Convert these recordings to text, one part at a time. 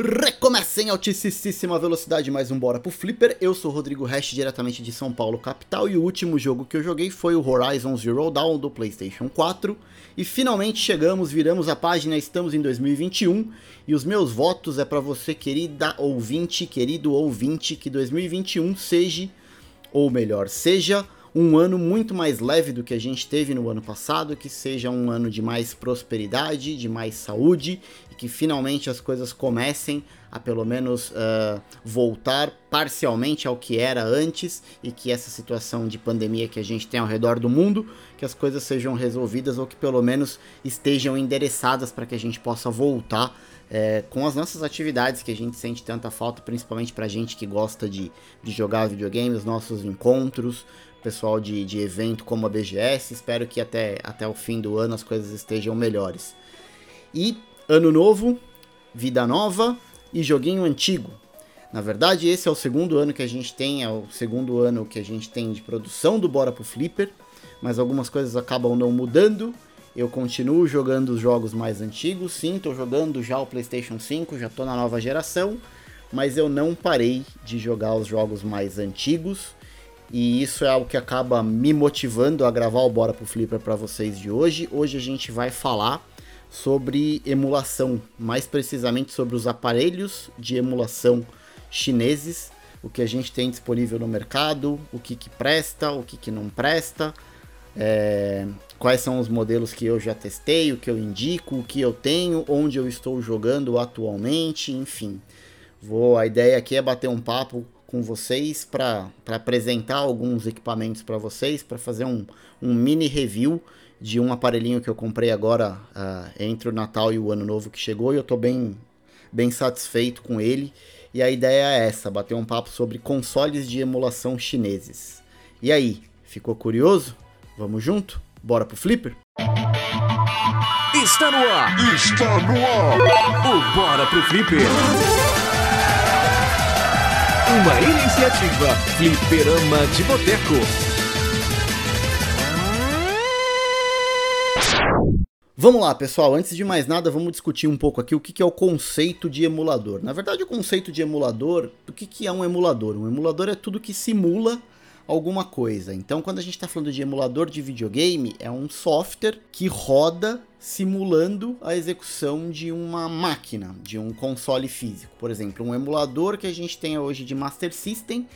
Recomeça em altíssima velocidade mais um Bora pro Flipper. Eu sou Rodrigo Hash, diretamente de São Paulo, capital, e o último jogo que eu joguei foi o Horizon Zero Dawn do PlayStation 4. E finalmente chegamos, viramos a página, estamos em 2021, e os meus votos é para você, querida ouvinte, querido ouvinte, que 2021 seja, ou melhor, seja um ano muito mais leve do que a gente teve no ano passado, que seja um ano de mais prosperidade, de mais saúde e que finalmente as coisas comecem a pelo menos uh, voltar parcialmente ao que era antes e que essa situação de pandemia que a gente tem ao redor do mundo, que as coisas sejam resolvidas ou que pelo menos estejam endereçadas para que a gente possa voltar é, com as nossas atividades que a gente sente tanta falta, principalmente para gente que gosta de, de jogar videogame, os nossos encontros, pessoal de, de evento como a BGS. Espero que até, até o fim do ano as coisas estejam melhores. E ano novo, vida nova e joguinho antigo. Na verdade, esse é o segundo ano que a gente tem, é o segundo ano que a gente tem de produção do Bora pro Flipper, mas algumas coisas acabam não mudando. Eu continuo jogando os jogos mais antigos, sim, estou jogando já o PlayStation 5, já estou na nova geração, mas eu não parei de jogar os jogos mais antigos e isso é algo que acaba me motivando a gravar o Bora pro Flipper para vocês de hoje. Hoje a gente vai falar sobre emulação, mais precisamente sobre os aparelhos de emulação chineses, o que a gente tem disponível no mercado, o que, que presta, o que, que não presta, é, quais são os modelos que eu já testei, o que eu indico, o que eu tenho, onde eu estou jogando atualmente, enfim. Vou, a ideia aqui é bater um papo com vocês para apresentar alguns equipamentos para vocês, para fazer um, um mini review de um aparelhinho que eu comprei agora uh, entre o Natal e o Ano Novo que chegou e eu estou bem, bem satisfeito com ele. E a ideia é essa, bater um papo sobre consoles de emulação chineses. E aí, ficou curioso? Vamos junto? Bora pro Flipper? Está no ar! Está no ar! O Bora pro Flipper! Uma iniciativa Fliperama de Boteco. Vamos lá, pessoal. Antes de mais nada, vamos discutir um pouco aqui o que é o conceito de emulador. Na verdade, o conceito de emulador, o que é um emulador? Um emulador é tudo que simula alguma coisa. Então, quando a gente está falando de emulador de videogame, é um software que roda simulando a execução de uma máquina, de um console físico. Por exemplo, um emulador que a gente tem hoje de Master System,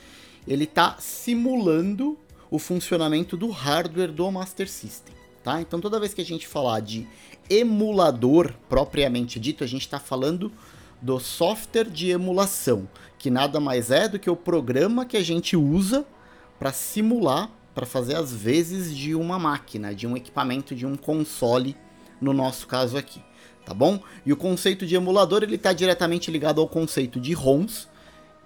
ele está simulando o funcionamento do hardware do Master System. Tá? Então, toda vez que a gente falar de emulador propriamente dito, a gente está falando do software de emulação, que nada mais é do que o programa que a gente usa para simular, para fazer as vezes de uma máquina, de um equipamento, de um console, no nosso caso aqui, tá bom? E o conceito de emulador ele está diretamente ligado ao conceito de ROMs,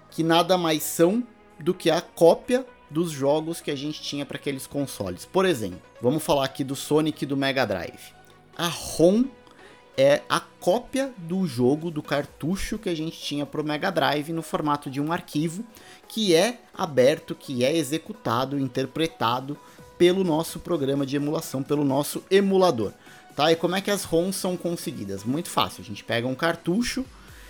que nada mais são do que a cópia dos jogos que a gente tinha para aqueles consoles. Por exemplo, vamos falar aqui do Sonic e do Mega Drive. A ROM é a cópia do jogo, do cartucho que a gente tinha para o Mega Drive no formato de um arquivo que é aberto, que é executado, interpretado pelo nosso programa de emulação, pelo nosso emulador. Tá? E como é que as ROMs são conseguidas? Muito fácil, a gente pega um cartucho,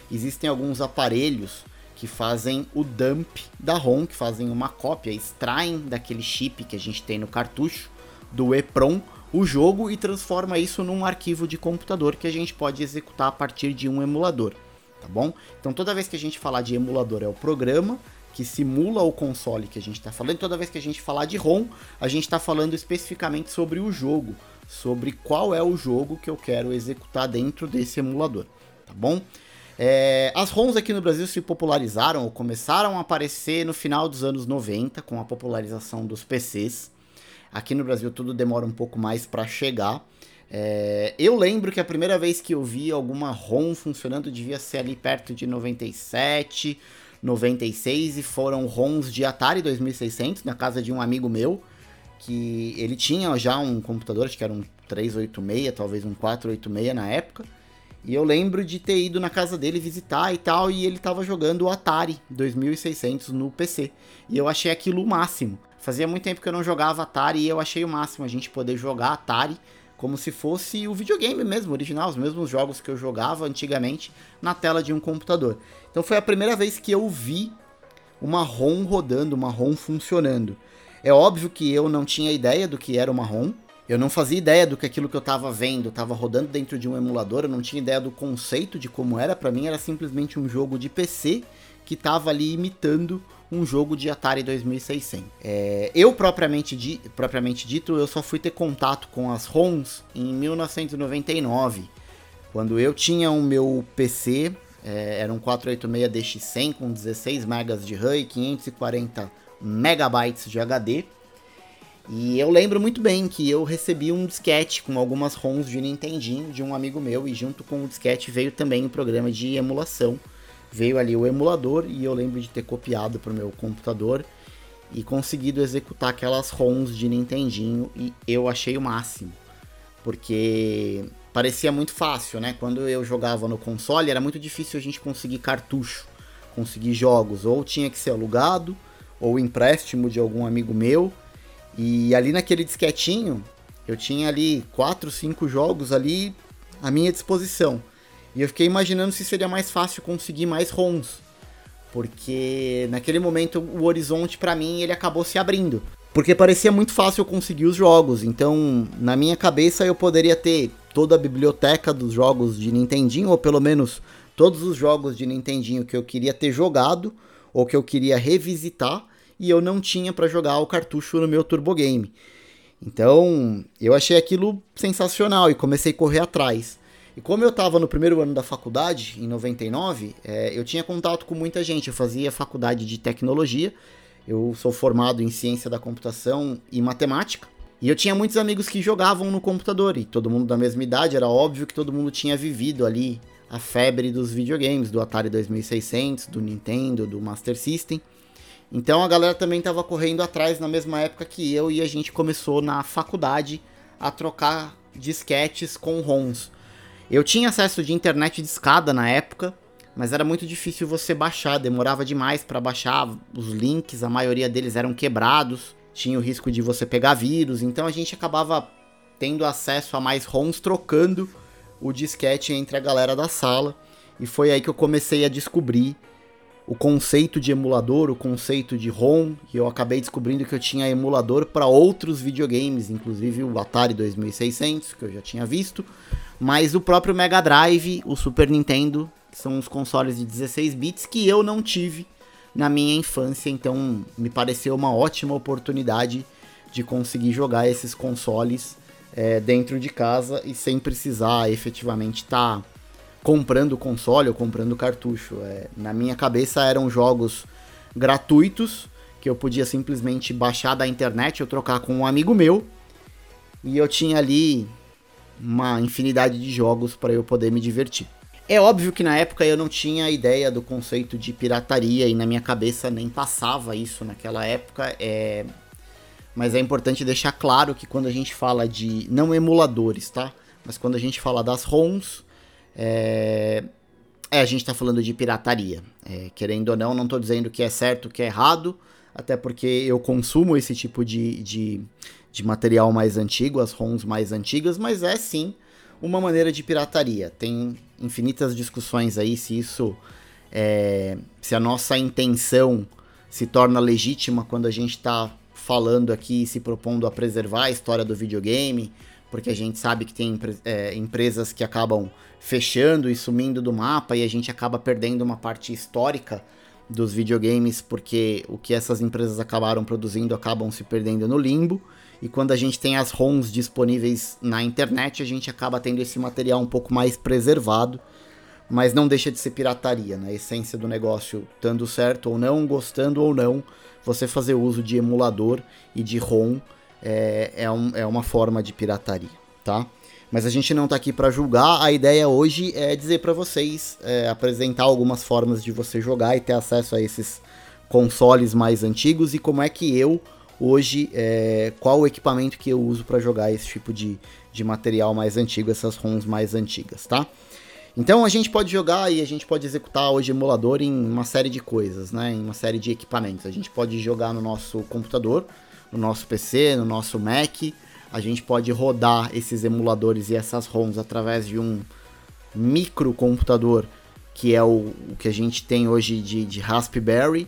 existem alguns aparelhos que fazem o dump da ROM, que fazem uma cópia, extraem daquele chip que a gente tem no cartucho, do EPROM, o jogo e transforma isso num arquivo de computador que a gente pode executar a partir de um emulador, tá bom? Então toda vez que a gente falar de emulador é o programa que simula o console que a gente está falando, toda vez que a gente falar de ROM, a gente está falando especificamente sobre o jogo, sobre qual é o jogo que eu quero executar dentro desse emulador, tá bom? É, as ROMs aqui no Brasil se popularizaram ou começaram a aparecer no final dos anos 90 com a popularização dos PCs. Aqui no Brasil tudo demora um pouco mais para chegar. É, eu lembro que a primeira vez que eu vi alguma ROM funcionando devia ser ali perto de 97, 96 e foram ROMs de Atari 2600 na casa de um amigo meu que ele tinha já um computador, acho que era um 386, talvez um 486 na época. E eu lembro de ter ido na casa dele visitar e tal, e ele tava jogando o Atari 2600 no PC. E eu achei aquilo o máximo. Fazia muito tempo que eu não jogava Atari e eu achei o máximo a gente poder jogar Atari como se fosse o videogame mesmo, original, os mesmos jogos que eu jogava antigamente na tela de um computador. Então foi a primeira vez que eu vi uma ROM rodando, uma ROM funcionando. É óbvio que eu não tinha ideia do que era uma ROM, eu não fazia ideia do que aquilo que eu estava vendo estava rodando dentro de um emulador, eu não tinha ideia do conceito de como era, para mim era simplesmente um jogo de PC que estava ali imitando um jogo de Atari 2600. É, eu, propriamente, di, propriamente dito, eu só fui ter contato com as ROMs em 1999, quando eu tinha o meu PC, é, era um 486 DX100 com 16 MB de RAM e 540 MB de HD. E eu lembro muito bem que eu recebi um disquete com algumas ROMs de Nintendinho de um amigo meu e junto com o disquete veio também um programa de emulação veio ali o emulador e eu lembro de ter copiado para o meu computador e conseguido executar aquelas ROMs de Nintendinho e eu achei o máximo. Porque parecia muito fácil, né? Quando eu jogava no console era muito difícil a gente conseguir cartucho, conseguir jogos, ou tinha que ser alugado, ou empréstimo de algum amigo meu. E ali naquele disquetinho, eu tinha ali 4, 5 jogos ali à minha disposição. E eu fiquei imaginando se seria mais fácil conseguir mais ROMs. Porque naquele momento o horizonte para mim ele acabou se abrindo. Porque parecia muito fácil conseguir os jogos. Então, na minha cabeça eu poderia ter toda a biblioteca dos jogos de Nintendinho, ou pelo menos todos os jogos de Nintendinho que eu queria ter jogado ou que eu queria revisitar e eu não tinha para jogar o cartucho no meu Turbo Game. Então, eu achei aquilo sensacional e comecei a correr atrás. E como eu estava no primeiro ano da faculdade, em 99, é, eu tinha contato com muita gente. Eu fazia faculdade de tecnologia, eu sou formado em ciência da computação e matemática. E eu tinha muitos amigos que jogavam no computador, e todo mundo da mesma idade, era óbvio que todo mundo tinha vivido ali a febre dos videogames, do Atari 2600, do Nintendo, do Master System. Então a galera também estava correndo atrás na mesma época que eu, e a gente começou na faculdade a trocar disquetes com ROMs. Eu tinha acesso de internet de escada na época, mas era muito difícil você baixar, demorava demais para baixar os links, a maioria deles eram quebrados, tinha o risco de você pegar vírus, então a gente acabava tendo acesso a mais ROMs trocando o disquete entre a galera da sala, e foi aí que eu comecei a descobrir o conceito de emulador, o conceito de ROM, e eu acabei descobrindo que eu tinha emulador para outros videogames, inclusive o Atari 2600, que eu já tinha visto, mas o próprio Mega Drive, o Super Nintendo, que são os consoles de 16 bits que eu não tive na minha infância, então me pareceu uma ótima oportunidade de conseguir jogar esses consoles é, dentro de casa e sem precisar efetivamente estar tá comprando console ou comprando cartucho. É, na minha cabeça eram jogos gratuitos que eu podia simplesmente baixar da internet ou trocar com um amigo meu e eu tinha ali uma infinidade de jogos para eu poder me divertir. É óbvio que na época eu não tinha ideia do conceito de pirataria e na minha cabeça nem passava isso naquela época. É... Mas é importante deixar claro que quando a gente fala de. não emuladores, tá? Mas quando a gente fala das ROMs, é, é a gente está falando de pirataria. É, querendo ou não, não estou dizendo que é certo, que é errado, até porque eu consumo esse tipo de, de, de material mais antigo, as ROMs mais antigas, mas é sim uma maneira de pirataria. Tem infinitas discussões aí se isso é, se a nossa intenção se torna legítima quando a gente está falando aqui se propondo a preservar a história do videogame, porque a gente sabe que tem é, empresas que acabam fechando e sumindo do mapa e a gente acaba perdendo uma parte histórica dos videogames porque o que essas empresas acabaram produzindo acabam se perdendo no limbo. E quando a gente tem as ROMs disponíveis na internet, a gente acaba tendo esse material um pouco mais preservado, mas não deixa de ser pirataria, né? A essência do negócio, dando certo ou não, gostando ou não, você fazer uso de emulador e de ROM é, é, um, é uma forma de pirataria, tá? Mas a gente não está aqui para julgar. A ideia hoje é dizer para vocês, é, apresentar algumas formas de você jogar e ter acesso a esses consoles mais antigos e como é que eu hoje é, qual o equipamento que eu uso para jogar esse tipo de, de material mais antigo, essas ROMs mais antigas, tá? Então a gente pode jogar e a gente pode executar hoje emulador em uma série de coisas, né? Em uma série de equipamentos. A gente pode jogar no nosso computador, no nosso PC, no nosso Mac, a gente pode rodar esses emuladores e essas ROMs através de um microcomputador que é o, o que a gente tem hoje de, de Raspberry,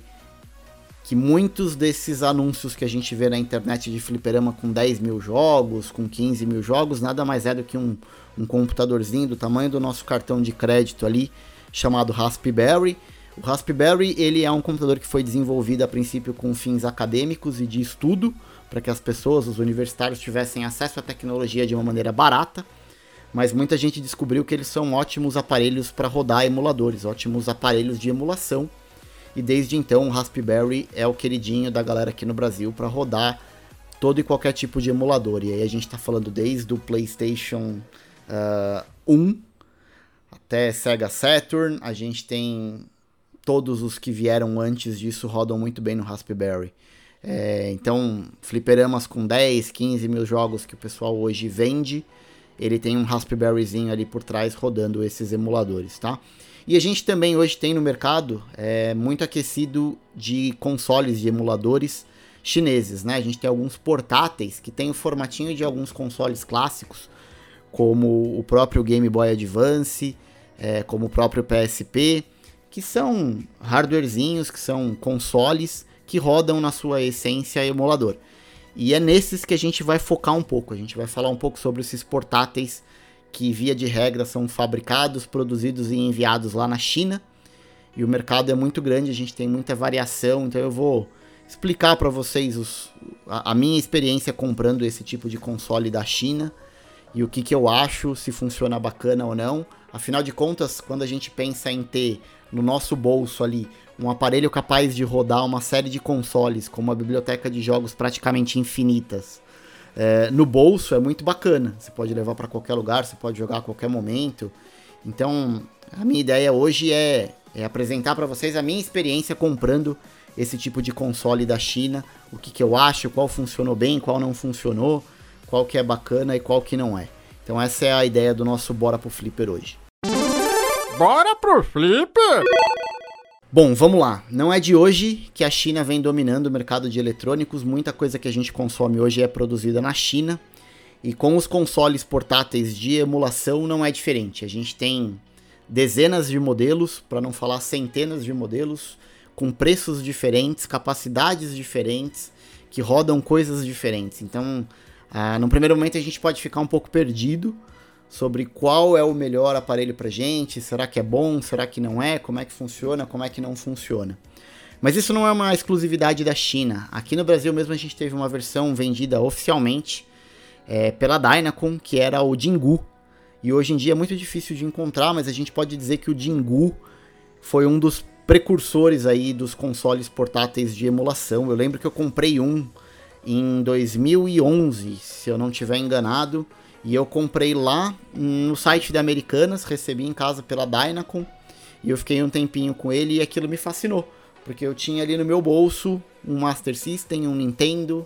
que muitos desses anúncios que a gente vê na internet de fliperama com 10 mil jogos, com 15 mil jogos, nada mais é do que um, um computadorzinho do tamanho do nosso cartão de crédito ali, chamado Raspberry. O Raspberry ele é um computador que foi desenvolvido a princípio com fins acadêmicos e de estudo, para que as pessoas, os universitários, tivessem acesso à tecnologia de uma maneira barata mas muita gente descobriu que eles são ótimos aparelhos para rodar emuladores, ótimos aparelhos de emulação. E desde então o Raspberry é o queridinho da galera aqui no Brasil para rodar todo e qualquer tipo de emulador. E aí a gente está falando desde o PlayStation uh, 1 até Sega Saturn, a gente tem todos os que vieram antes disso rodam muito bem no Raspberry. É, então, fliperamas com 10, 15 mil jogos que o pessoal hoje vende ele tem um Raspberryzinho ali por trás rodando esses emuladores, tá? E a gente também hoje tem no mercado é, muito aquecido de consoles de emuladores chineses, né? A gente tem alguns portáteis que tem o formatinho de alguns consoles clássicos, como o próprio Game Boy Advance, é, como o próprio PSP, que são hardwarezinhos, que são consoles que rodam na sua essência emulador. E é nesses que a gente vai focar um pouco. A gente vai falar um pouco sobre esses portáteis que, via de regra, são fabricados, produzidos e enviados lá na China. E o mercado é muito grande, a gente tem muita variação, então eu vou explicar para vocês os, a, a, minha experiência comprando esse tipo de console da China e o que, que eu acho, se funciona bacana ou não. Afinal de contas, quando a gente pensa em ter no nosso bolso ali um aparelho capaz de rodar uma série de consoles, com uma biblioteca de jogos praticamente infinitas, é, no bolso é muito bacana. Você pode levar para qualquer lugar, você pode jogar a qualquer momento. Então, a minha ideia hoje é, é apresentar para vocês a minha experiência comprando esse tipo de console da China, o que, que eu acho, qual funcionou bem, qual não funcionou, qual que é bacana e qual que não é. Então essa é a ideia do nosso Bora pro Flipper hoje. Bora pro Flipper! Bom, vamos lá. Não é de hoje que a China vem dominando o mercado de eletrônicos. Muita coisa que a gente consome hoje é produzida na China. E com os consoles portáteis de emulação não é diferente. A gente tem dezenas de modelos, para não falar centenas de modelos, com preços diferentes, capacidades diferentes, que rodam coisas diferentes. Então, ah, no primeiro momento a gente pode ficar um pouco perdido sobre qual é o melhor aparelho para gente, será que é bom, será que não é, como é que funciona, como é que não funciona. Mas isso não é uma exclusividade da China. Aqui no Brasil mesmo a gente teve uma versão vendida oficialmente é, pela Dynacon, que era o Jingu. E hoje em dia é muito difícil de encontrar, mas a gente pode dizer que o Jingu foi um dos precursores aí dos consoles portáteis de emulação. Eu lembro que eu comprei um em 2011, se eu não estiver enganado. E eu comprei lá no site da Americanas, recebi em casa pela Dynacon. E eu fiquei um tempinho com ele e aquilo me fascinou. Porque eu tinha ali no meu bolso um Master System, um Nintendo,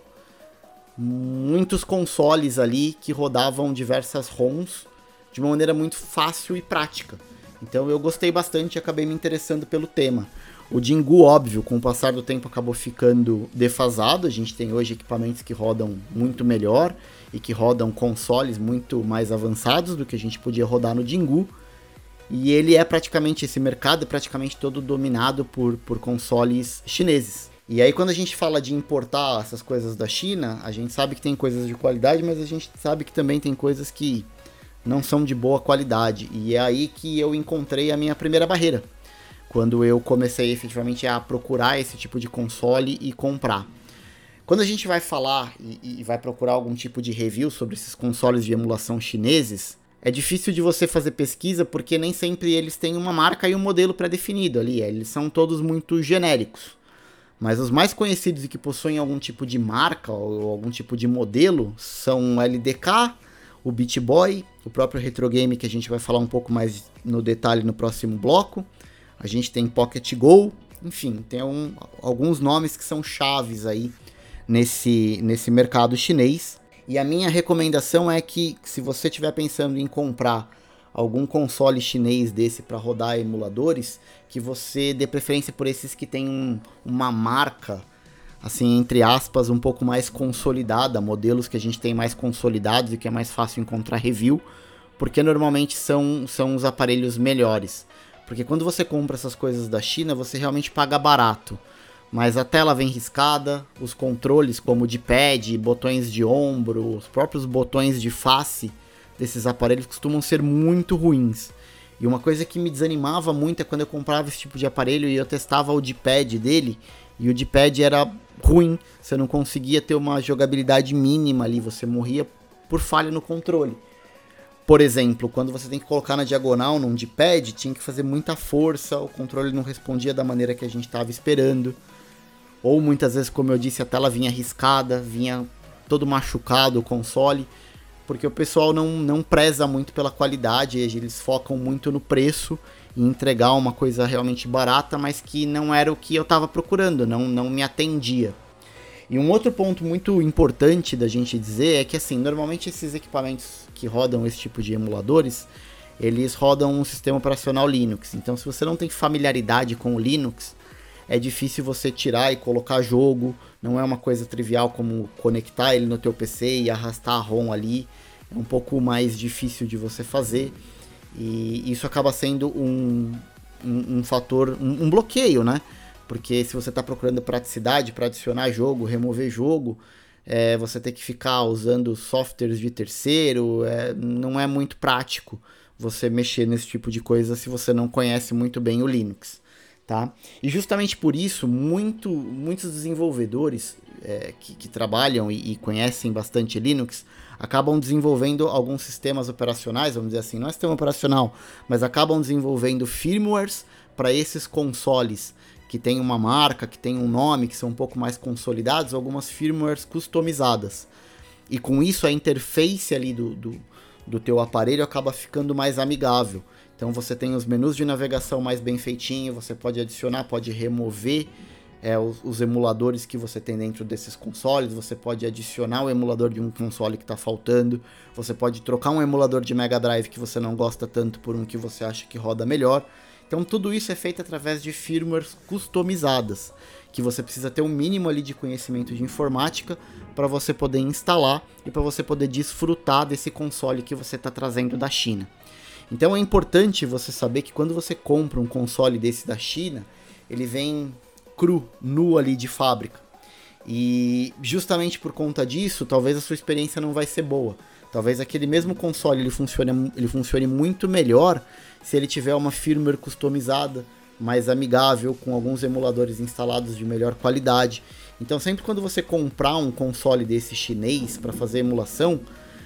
muitos consoles ali que rodavam diversas ROMs de uma maneira muito fácil e prática. Então eu gostei bastante e acabei me interessando pelo tema. O Jingu, óbvio, com o passar do tempo acabou ficando defasado. A gente tem hoje equipamentos que rodam muito melhor e que rodam consoles muito mais avançados do que a gente podia rodar no Jingu. E ele é praticamente, esse mercado é praticamente todo dominado por, por consoles chineses. E aí quando a gente fala de importar essas coisas da China, a gente sabe que tem coisas de qualidade, mas a gente sabe que também tem coisas que não são de boa qualidade. E é aí que eu encontrei a minha primeira barreira quando eu comecei efetivamente a procurar esse tipo de console e comprar. Quando a gente vai falar e, e, vai procurar algum tipo de review sobre esses consoles de emulação chineses, é difícil de você fazer pesquisa porque nem sempre eles têm uma marca e um modelo pré-definido ali. Eles são todos muito genéricos. Mas os mais conhecidos e que possuem algum tipo de marca ou algum tipo de modelo são o LDK, o Beat Boy, o próprio Retro Game que a gente vai falar um pouco mais no detalhe no próximo bloco a gente tem Pocket Go, enfim, tem um, alguns nomes que são chaves aí nesse, nesse mercado chinês. E a minha recomendação é que se você estiver pensando em comprar algum console chinês desse para rodar emuladores, que você dê preferência por esses que tem um, uma marca assim, entre aspas, um pouco mais consolidada, modelos que a gente tem mais consolidados e que é mais fácil encontrar review, porque normalmente são, são os aparelhos melhores. Porque quando você compra essas coisas da China, você realmente paga barato. Mas a tela vem riscada, os controles como de pad, botões de ombro, os próprios botões de face desses aparelhos costumam ser muito ruins. E uma coisa que me desanimava muito é quando eu comprava esse tipo de aparelho e eu testava o D-pad dele e o D-pad era ruim, você não conseguia ter uma jogabilidade mínima ali, você morria por falha no controle. Por exemplo, quando você tem que colocar na diagonal num D-pad, tinha que fazer muita força, o controle não respondia da maneira que a gente estava esperando. Ou muitas vezes, como eu disse, a tela vinha riscada, vinha todo machucado o console, porque o pessoal não, não preza muito pela qualidade, eles focam muito no preço e entregar uma coisa realmente barata, mas que não era o que eu estava procurando, não, não me atendia. E um outro ponto muito importante da gente dizer é que assim, normalmente esses equipamentos que rodam esse tipo de emuladores, eles rodam um sistema operacional Linux. Então, se você não tem familiaridade com o Linux, é difícil você tirar e colocar jogo, não é uma coisa trivial como conectar ele no teu PC e arrastar a ROM ali, é um pouco mais difícil de você fazer. E isso acaba sendo um, um, um fator, um, um, bloqueio, né? Porque se você está procurando praticidade para adicionar jogo, remover jogo, é, você ter que ficar usando softwares de terceiro, é, não é muito prático você mexer nesse tipo de coisa se você não conhece muito bem o Linux. Tá? E justamente por isso, muito, muitos desenvolvedores é, que, que, trabalham e, e, conhecem bastante Linux acabam desenvolvendo alguns sistemas operacionais, vamos dizer assim, não é sistema operacional, mas acabam desenvolvendo firmwares para esses consoles que tem uma marca, que tem um nome, que são um pouco mais consolidados, algumas firmwares customizadas. E com isso a interface ali do, do, do teu aparelho acaba ficando mais amigável. Então você tem os menus de navegação mais bem feitinho, você pode adicionar, pode remover é, os, os, emuladores que você tem dentro desses consoles, você pode adicionar o emulador de um console que está faltando, você pode trocar um emulador de Mega Drive que você não gosta tanto por um que você acha que roda melhor. Então tudo isso é feito através de firmwares customizadas, que você precisa ter um mínimo ali de conhecimento de informática para você poder instalar e para você poder desfrutar desse console que você está trazendo da China. Então é importante você saber que quando você compra um console desse da China, ele vem cru, nu ali de fábrica. E justamente por conta disso, talvez a sua experiência não vai ser boa. Talvez aquele mesmo console ele funcione, ele funcione muito melhor se ele tiver uma firmware customizada, mais amigável, com alguns emuladores instalados de melhor qualidade. Então, sempre quando você comprar um console desse chinês para fazer emulação,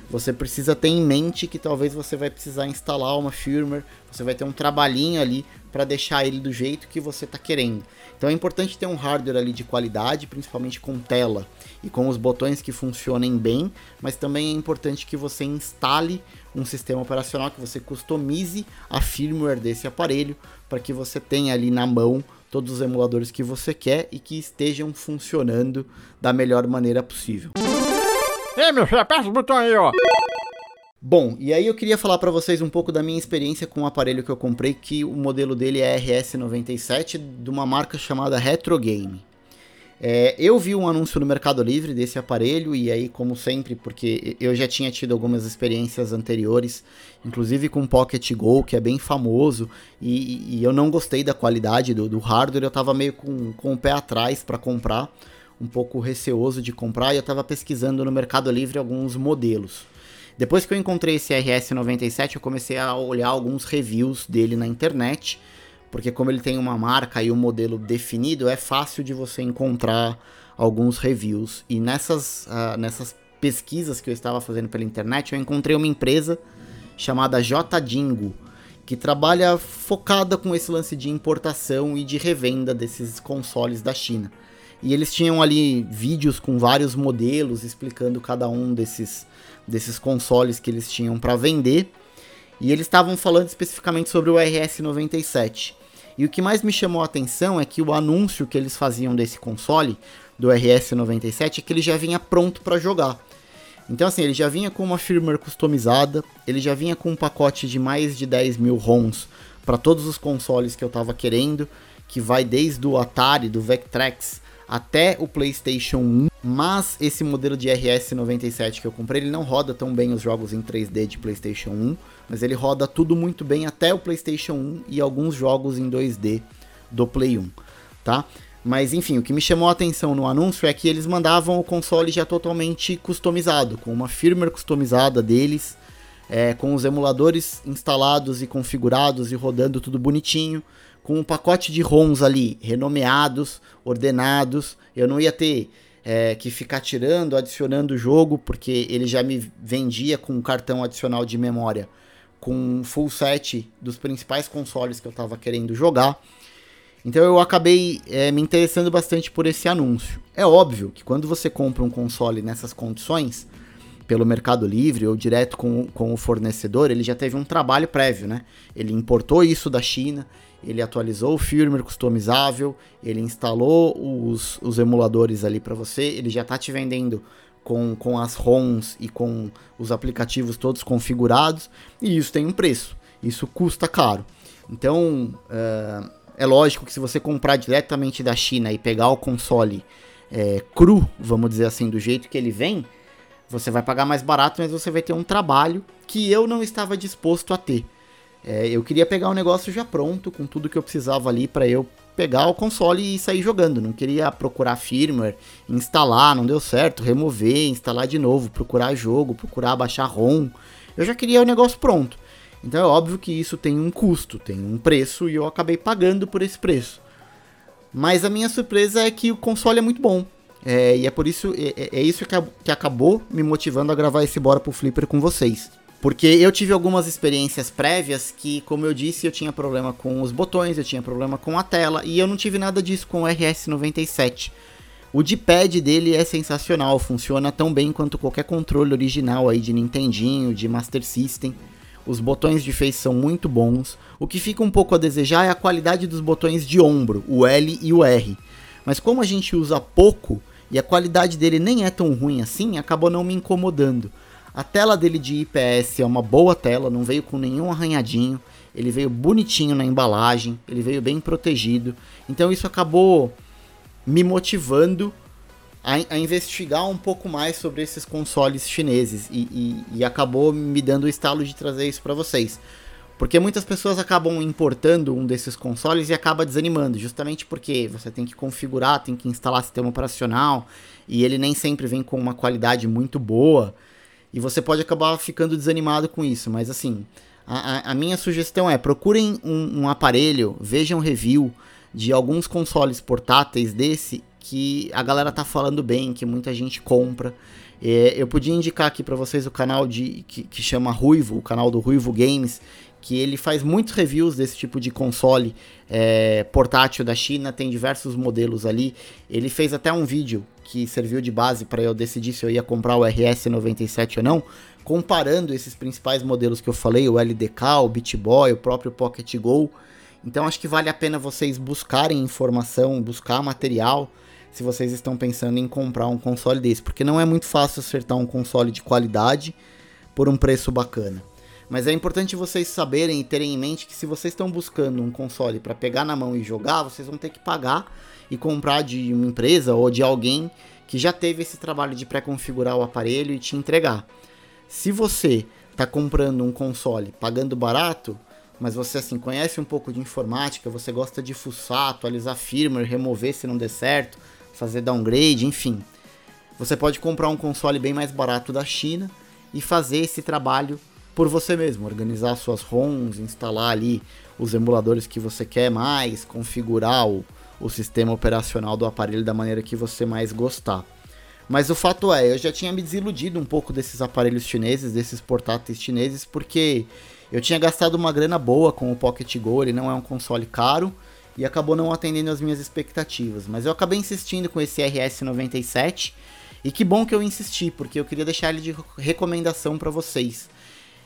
você precisa ter em mente que talvez você vai precisar instalar uma firmware, você vai ter um trabalhinho ali para deixar ele do jeito que você está querendo. Então é importante ter um hardware ali de qualidade, principalmente com tela e com os botões que funcionem bem, mas também é importante que você instale um sistema operacional, que você customize a firmware desse aparelho para que você tenha ali na mão todos os emuladores que você quer e que estejam funcionando da melhor maneira possível. Ei, meu filho, aperta o botão aí, ó. Bom, e aí eu queria falar para vocês um pouco da minha experiência com o aparelho que eu comprei, que o modelo dele é RS97, de uma marca chamada Retro Game. É, eu vi um anúncio no Mercado Livre desse aparelho, e aí, como sempre, porque eu já tinha tido algumas experiências anteriores, inclusive com o Pocket Go, que é bem famoso, e, e eu não gostei da qualidade do, do, hardware, eu tava meio com, com o pé atrás para comprar, um pouco receoso de comprar, e eu tava pesquisando no Mercado Livre alguns modelos. Depois que eu encontrei esse RS97, eu comecei a olhar alguns reviews dele na internet, porque como ele tem uma marca e um modelo definido, é fácil de você encontrar alguns reviews. E nessas, uh, nessas pesquisas que eu estava fazendo pela internet, eu encontrei uma empresa chamada J Dingo, que trabalha focada com esse lance de importação e de revenda desses consoles da China. E eles tinham ali vídeos com vários modelos explicando cada um desses desses consoles que eles tinham para vender. E eles estavam falando especificamente sobre o RS97. E o que mais me chamou a atenção é que o anúncio que eles faziam desse console, do RS97, é que ele já vinha pronto para jogar. Então, assim, ele já vinha com uma firmware customizada, ele já vinha com um pacote de mais de 10 mil ROMs para todos os consoles que eu estava querendo, que vai desde o Atari, do Vectrex, até o PlayStation 1, mas esse modelo de RS97 que eu comprei, ele não roda tão bem os jogos em 3D de PlayStation 1, mas ele roda tudo muito bem até o PlayStation 1 e alguns jogos em 2D do Play 1, tá? Mas enfim, o que me chamou a atenção no anúncio é que eles mandavam o console já totalmente customizado, com uma firmware customizada deles, é, com os emuladores instalados e configurados e rodando tudo bonitinho com um pacote de ROMs ali renomeados, ordenados. Eu não ia ter é, que ficar tirando, adicionando o jogo, porque ele já me vendia com um cartão adicional de memória com full set dos principais consoles que eu estava querendo jogar. Então eu acabei é, me interessando bastante por esse anúncio. É óbvio que quando você compra um console nessas condições, pelo Mercado Livre ou direto com, com o fornecedor, ele já teve um trabalho prévio, né? Ele importou isso da China, ele atualizou o firmware customizável, ele instalou os, os emuladores ali para você, ele já está te vendendo com, com as ROMs e com os aplicativos todos configurados, e isso tem um preço, isso custa caro. Então, uh, é lógico que se você comprar diretamente da China e pegar o console é, cru, vamos dizer assim, do jeito que ele vem, você vai pagar mais barato, mas você vai ter um trabalho que eu não estava disposto a ter. É, eu queria pegar o negócio já pronto, com tudo que eu precisava ali para eu pegar o console e sair jogando. Não queria procurar firmware, instalar, não deu certo, remover, instalar de novo, procurar jogo, procurar baixar ROM. Eu já queria o negócio pronto. Então é óbvio que isso tem um custo, tem um preço e eu acabei pagando por esse preço. Mas a minha surpresa é que o console é muito bom. É, e é por isso, é, é isso que, que acabou me motivando a gravar esse Bora pro Flipper com vocês. Porque eu tive algumas experiências prévias que, como eu disse, eu tinha problema com os botões, eu tinha problema com a tela, e eu não tive nada disso com o RS97. O D-pad dele é sensacional, funciona tão bem quanto qualquer controle original aí de Nintendinho, de Master System. Os botões de face são muito bons. O que fica um pouco a desejar é a qualidade dos botões de ombro, o L e o R. Mas como a gente usa pouco e a qualidade dele nem é tão ruim assim, acabou não me incomodando. A tela dele de IPS é uma boa tela, não veio com nenhum arranhadinho. Ele veio bonitinho na embalagem, ele veio bem protegido. Então isso acabou me motivando a, a investigar um pouco mais sobre esses consoles chineses e, e, e acabou me dando o estalo de trazer isso para vocês. Porque muitas pessoas acabam importando um desses consoles e acaba desanimando, justamente porque você tem que configurar, tem que instalar sistema operacional e ele nem sempre vem com uma qualidade muito boa. E você pode acabar ficando desanimado com isso. Mas assim, a, a minha sugestão é procurem um, um, aparelho, vejam review de alguns consoles portáteis desse que a galera tá falando bem, que muita gente compra. É, eu podia indicar aqui para vocês o canal de que, que chama Ruivo, o canal do Ruivo Games, que ele faz muitos reviews desse tipo de console é, portátil da China, tem diversos modelos ali. Ele fez até um vídeo que serviu de base para eu decidir se eu ia comprar o RS97 ou não, comparando esses principais modelos que eu falei, o LDK, o Beat Boy, o próprio Pocket Go. Então acho que vale a pena vocês buscarem informação, buscar material, se vocês estão pensando em comprar um console desse, porque não é muito fácil acertar um console de qualidade por um preço bacana. Mas é importante vocês saberem e terem em mente que se vocês estão buscando um console para pegar na mão e jogar, vocês vão ter que pagar e comprar de uma empresa ou de alguém que já teve esse trabalho de pré-configurar o aparelho e te entregar. Se você está comprando um console pagando barato, mas você assim conhece um pouco de informática, você gosta de fuçar, atualizar firmware, remover se não der certo, fazer downgrade, enfim. Você pode comprar um console bem mais barato da China e fazer esse trabalho por você mesmo, organizar suas ROMs, instalar ali os emuladores que você quer mais, configurar o, o sistema operacional do aparelho da maneira que você mais gostar. Mas o fato é, eu já tinha me desiludido um pouco desses aparelhos chineses, desses portáteis chineses, porque eu tinha gastado uma grana boa com o Pocket Go, ele não é um console caro e acabou não atendendo as minhas expectativas. Mas eu acabei insistindo com esse RS97 e que bom que eu insisti, porque eu queria deixar ele de recomendação para vocês.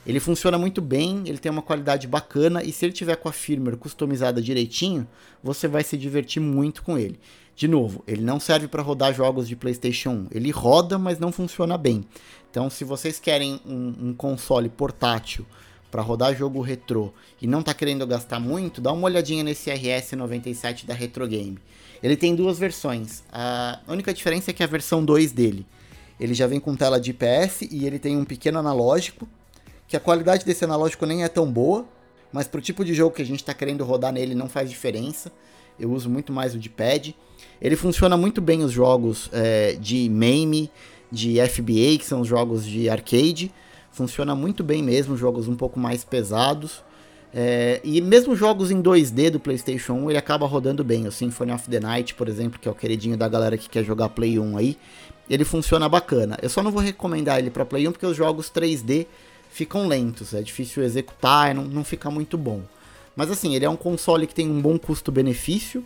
Ele funciona muito bem, ele tem uma qualidade bacana e se ele tiver com a firmware customizada direitinho, você vai se divertir muito com ele. De novo, ele não serve para rodar jogos de PlayStation 1. Ele roda, mas não funciona bem. Então, se vocês querem um, um console portátil para rodar jogo retrô e não tá querendo gastar muito, dá uma olhadinha nesse RS97 da Retro Game. Ele tem duas versões. A única diferença é que a versão 2 dele, ele já vem com tela de IPS e ele tem um pequeno analógico, que a qualidade desse analógico nem é tão boa, mas pro tipo de jogo que a gente está querendo rodar nele não faz diferença. Eu uso muito mais o de pad. Ele funciona muito bem os jogos é, de MAME, de FBA, que são os jogos de arcade. Funciona muito bem mesmo, jogos um pouco mais pesados. É, e mesmo jogos em 2D do PlayStation 1, ele acaba rodando bem. O Symphony of the Night, por exemplo, que é o queridinho da galera que quer jogar Play 1 aí, ele funciona bacana. Eu só não vou recomendar ele para Play 1 porque os jogos 3D ficam lentos, é difícil executar, não, não fica muito bom. Mas assim, ele é um console que tem um bom custo-benefício.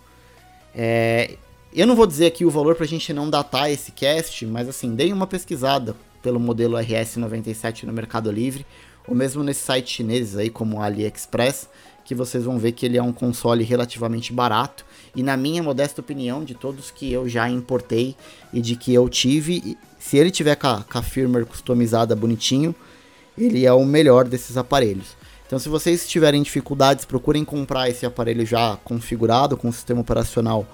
É, eu não vou dizer aqui o valor pra gente não datar esse cast, mas assim, deem uma pesquisada pelo modelo RS97 no Mercado Livre, ou mesmo nesses sites chineses aí como AliExpress, que vocês vão ver que ele é um console relativamente barato. E na minha modesta opinião, de todos que eu já importei e de que eu tive, se ele tiver com a, com a firmware customizada bonitinho, ele é o melhor desses aparelhos. Então, se vocês tiverem dificuldades, procurem comprar esse aparelho já configurado, com o sistema operacional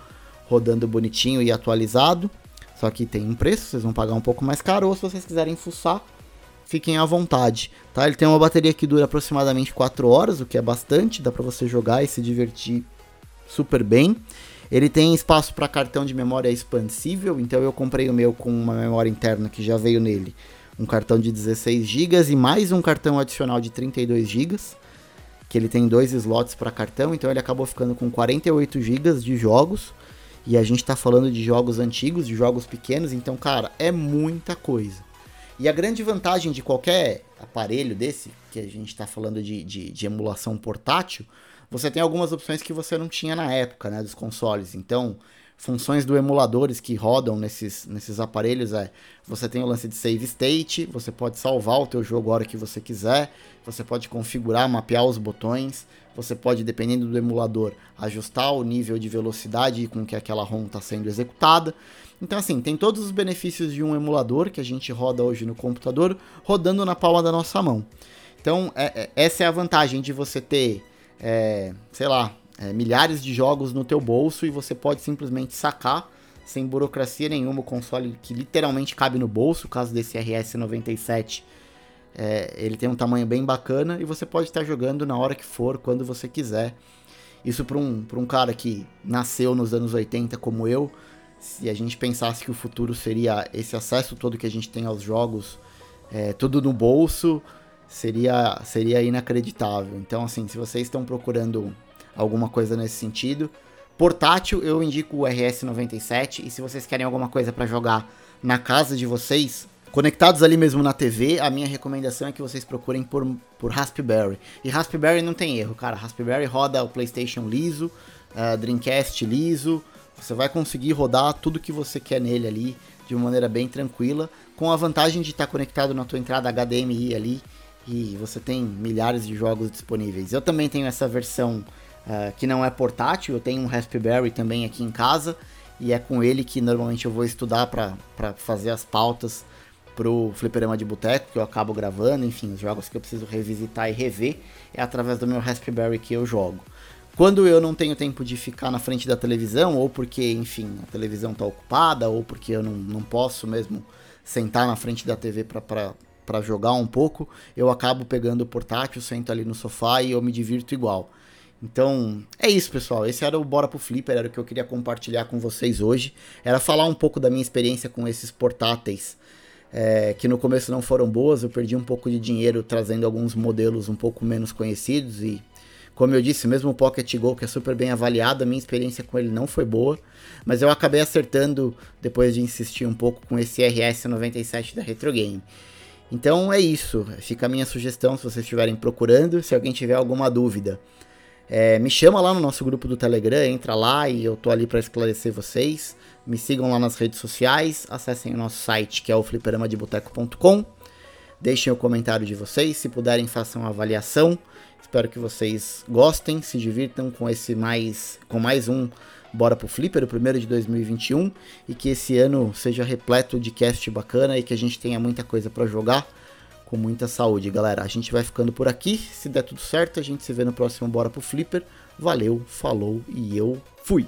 rodando bonitinho e atualizado. Só que tem um preço, vocês vão pagar um pouco mais caro, ou se vocês quiserem fuçar, fiquem à vontade, tá? Ele tem uma bateria que dura aproximadamente 4 horas, o que é bastante, dá para você jogar e se divertir super bem. Ele tem espaço para cartão de memória expansível, então eu comprei o meu com uma memória interna que já veio nele um cartão de 16 GB e mais um cartão adicional de 32 GB, que ele tem dois slots para cartão, então ele acabou ficando com 48 GB de jogos. E a gente está falando de jogos antigos, de jogos pequenos, então, cara, é muita coisa. E a grande vantagem de qualquer aparelho desse, que a gente está falando de, de, de, emulação portátil, você tem algumas opções que você não tinha na época, né, dos consoles. Então, funções do emuladores que rodam nesses, nesses aparelhos é você tem o lance de save state, você pode salvar o teu jogo a hora que você quiser, você pode configurar, mapear os botões, você pode, dependendo do emulador, ajustar o nível de velocidade com que aquela ROM está sendo executada. Então, assim, tem todos os benefícios de um emulador que a gente roda hoje no computador, rodando na palma da nossa mão. Então, é, é, essa é a vantagem de você ter, é, sei lá, é, milhares de jogos no teu bolso e você pode simplesmente sacar sem burocracia nenhuma o console que literalmente cabe no bolso, o caso desse RS97 é, ele tem um tamanho bem bacana e você pode estar jogando na hora que for, quando você quiser. Isso para um, um cara que nasceu nos anos 80 como eu, se a gente pensasse que o futuro seria esse acesso todo que a gente tem aos jogos, é, tudo no bolso, seria, seria inacreditável. Então, assim, se vocês estão procurando alguma coisa nesse sentido. Portátil, eu indico o RS97. E se vocês querem alguma coisa para jogar na casa de vocês, conectados ali mesmo na TV, a minha recomendação é que vocês procurem por, por Raspberry. E Raspberry não tem erro, cara. Raspberry roda o PlayStation liso, uh, Dreamcast liso. Você vai conseguir rodar tudo que você quer nele ali de uma maneira bem tranquila, com a vantagem de estar conectado na tua entrada HDMI ali e você tem milhares de jogos disponíveis. Eu também tenho essa versão uh, que não é portátil. Eu tenho um Raspberry também aqui em casa e é com ele que normalmente eu vou estudar para fazer as pautas pro Fliperama de Boteco, que eu acabo gravando, enfim, os jogos que eu preciso revisitar e rever, é através do meu Raspberry que eu jogo. Quando eu não tenho tempo de ficar na frente da televisão, ou porque, enfim, a televisão está ocupada, ou porque eu não, não posso mesmo sentar na frente da TV para jogar um pouco, eu acabo pegando o portátil, sento ali no sofá e eu me divirto igual. Então, é isso, pessoal. Esse era o Bora pro Flipper, era o que eu queria compartilhar com vocês hoje. Era falar um pouco da minha experiência com esses portáteis, é, que no começo não foram boas. Eu perdi um pouco de dinheiro trazendo alguns modelos um pouco menos conhecidos. E, como eu disse, mesmo o Pocket Go, que é super bem avaliado, a minha experiência com ele não foi boa. Mas eu acabei acertando, depois de insistir um pouco, com esse RS97 da Retro Game. Então é isso. Fica a minha sugestão se vocês estiverem procurando. Se alguém tiver alguma dúvida é, me chama lá no nosso grupo do Telegram, entra lá e eu tô ali para esclarecer vocês. Me sigam lá nas redes sociais, acessem o nosso site que é o fliperamadeboteco.com. Deixem o comentário de vocês, se puderem façam uma avaliação. Espero que vocês gostem, se divirtam com esse mais com mais um Bora pro Flipper, o primeiro de 2021, e que esse ano seja repleto de cast bacana e que a gente tenha muita coisa para jogar com muita saúde, galera. A gente vai ficando por aqui. Se der tudo certo, a gente se vê no próximo Bora pro Flipper. Valeu, falou e eu fui.